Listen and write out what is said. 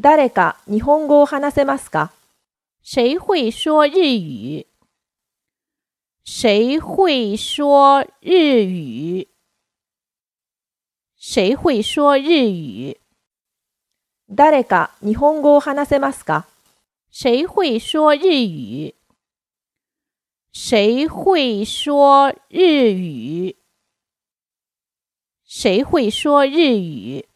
誰か日本語を話せますか？谁会说日语？谁会说日语？谁会说日语？誰か日本語を話せますか？谁会说日语？谁会说日语？谁会说日语？